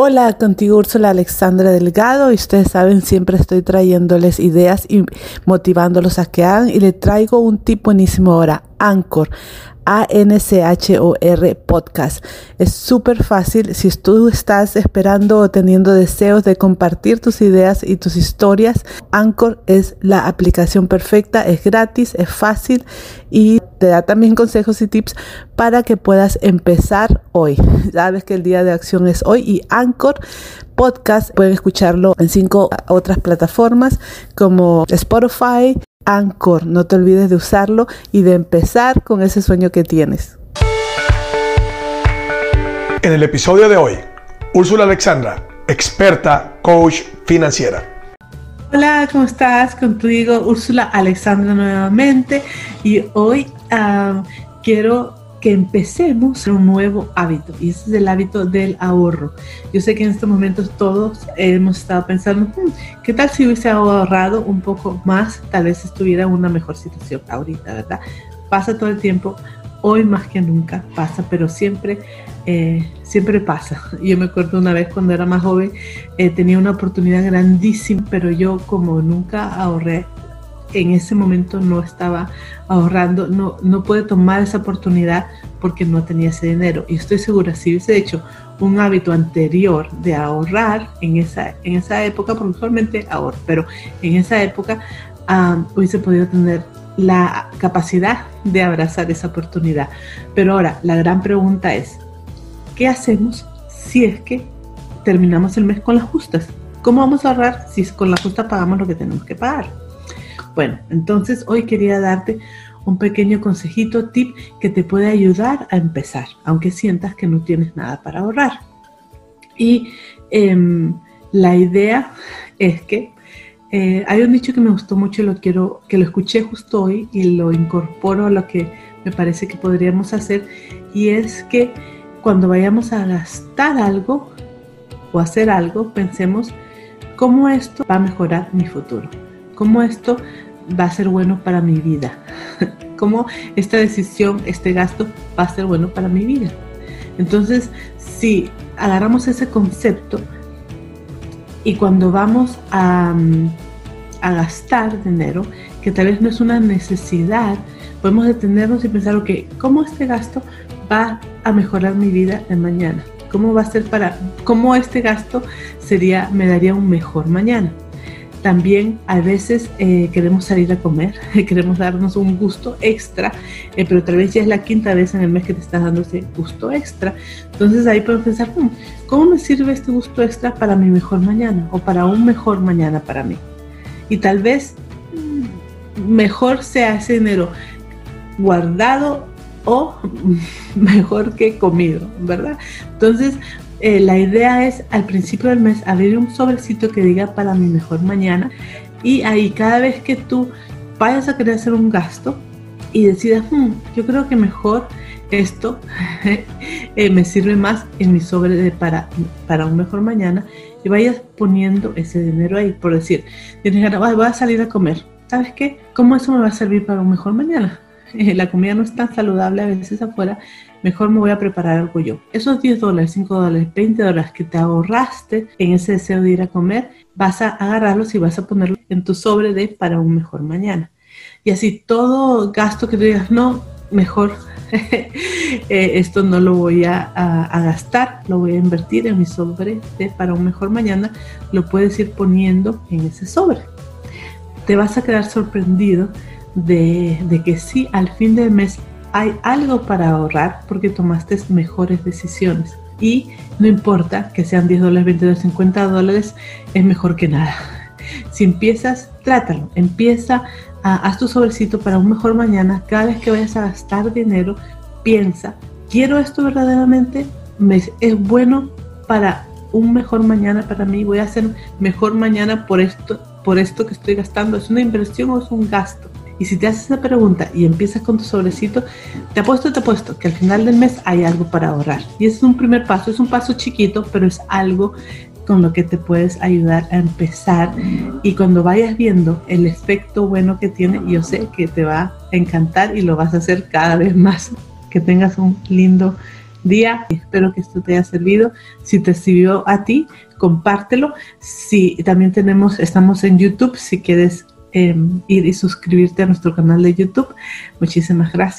Hola, contigo Úrsula Alexandra Delgado y ustedes saben, siempre estoy trayéndoles ideas y motivándolos a que hagan y le traigo un tip buenísimo ahora, Anchor. A-N-C-H-O-R podcast. Es súper fácil si tú estás esperando o teniendo deseos de compartir tus ideas y tus historias. Anchor es la aplicación perfecta, es gratis, es fácil y te da también consejos y tips para que puedas empezar hoy. Sabes que el día de acción es hoy y Anchor podcast pueden escucharlo en cinco otras plataformas como Spotify, Anchor. No te olvides de usarlo y de empezar con ese sueño que tienes. En el episodio de hoy, Úrsula Alexandra, experta coach financiera. Hola, ¿cómo estás? Contigo Úrsula Alexandra nuevamente y hoy uh, quiero que empecemos un nuevo hábito y ese es el hábito del ahorro. Yo sé que en estos momentos todos hemos estado pensando, hmm, ¿qué tal si hubiese ahorrado un poco más? Tal vez estuviera en una mejor situación ahorita, ¿verdad? Pasa todo el tiempo, hoy más que nunca pasa, pero siempre, eh, siempre pasa. Yo me acuerdo una vez cuando era más joven, eh, tenía una oportunidad grandísima, pero yo como nunca ahorré en ese momento no estaba ahorrando, no, no pude tomar esa oportunidad porque no tenía ese dinero. Y estoy segura, si hubiese hecho un hábito anterior de ahorrar en esa, en esa época, porque usualmente ahorro, pero en esa época hubiese podido tener la capacidad de abrazar esa oportunidad. Pero ahora, la gran pregunta es, ¿qué hacemos si es que terminamos el mes con las justas? ¿Cómo vamos a ahorrar si con la justa pagamos lo que tenemos que pagar? Bueno, entonces hoy quería darte un pequeño consejito, tip que te puede ayudar a empezar, aunque sientas que no tienes nada para ahorrar. Y em, la idea es que eh, hay un dicho que me gustó mucho y lo quiero, que lo escuché justo hoy y lo incorporo a lo que me parece que podríamos hacer, y es que cuando vayamos a gastar algo o hacer algo, pensemos cómo esto va a mejorar mi futuro, cómo esto va a ser bueno para mi vida? ¿Cómo esta decisión, este gasto va a ser bueno para mi vida? Entonces, si agarramos ese concepto y cuando vamos a, mm, a gastar dinero, que tal vez no es una necesidad, podemos detenernos y pensar, ok, ¿cómo este gasto va a mejorar mi vida de mañana? ¿Cómo va a ser para, cómo este gasto sería, me daría un mejor mañana? También a veces eh, queremos salir a comer, queremos darnos un gusto extra, eh, pero tal vez ya es la quinta vez en el mes que te estás dando ese gusto extra. Entonces ahí podemos pensar, hmm, ¿cómo me sirve este gusto extra para mi mejor mañana o para un mejor mañana para mí? Y tal vez mm, mejor sea ese dinero guardado o mejor que comido, ¿verdad? Entonces eh, la idea es al principio del mes abrir un sobrecito que diga para mi mejor mañana y ahí cada vez que tú vayas a querer hacer un gasto y decidas, hmm, yo creo que mejor esto eh, me sirve más en mi sobre para, para un mejor mañana y vayas poniendo ese dinero ahí, por decir, tienes voy a salir a comer, ¿sabes qué? ¿Cómo eso me va a servir para un mejor mañana? la comida no es tan saludable a veces afuera, mejor me voy a preparar algo yo. Esos 10 dólares, 5 dólares, 20 dólares que te ahorraste en ese deseo de ir a comer, vas a agarrarlos y vas a ponerlos en tu sobre de para un mejor mañana. Y así todo gasto que tú digas, no, mejor eh, esto no lo voy a, gastar, lo voy a invertir en mi sobre de para un mejor mañana, lo puedes ir poniendo en ese sobre. Te vas a quedar sorprendido de, de que si al fin del mes hay algo para ahorrar porque tomaste mejores decisiones. Y no importa que sean 10 dólares, 20 dólares, 50 dólares, es mejor que nada. Si empiezas, trátalo. Empieza, a, haz tu sobrecito para un mejor mañana. Cada vez que vayas a gastar dinero, piensa, ¿quiero esto verdaderamente? ¿Me, ¿Es bueno para un mejor mañana para mí? ¿Voy a hacer mejor mañana por esto, por esto que estoy gastando? ¿Es una inversión o es un gasto? Y si te haces esa pregunta y empiezas con tu sobrecito, te apuesto, te apuesto que al final del mes hay algo para ahorrar. Y ese es un primer paso, es un paso chiquito, pero es algo con lo que te puedes ayudar a empezar. Y cuando vayas viendo el efecto bueno que tiene, yo sé que te va a encantar y lo vas a hacer cada vez más. Que tengas un lindo día. Espero que esto te haya servido. Si te sirvió a ti, compártelo. Si también tenemos, estamos en YouTube, si quieres em, ir y suscribirte a nuestro canal de YouTube. Muchísimas gracias.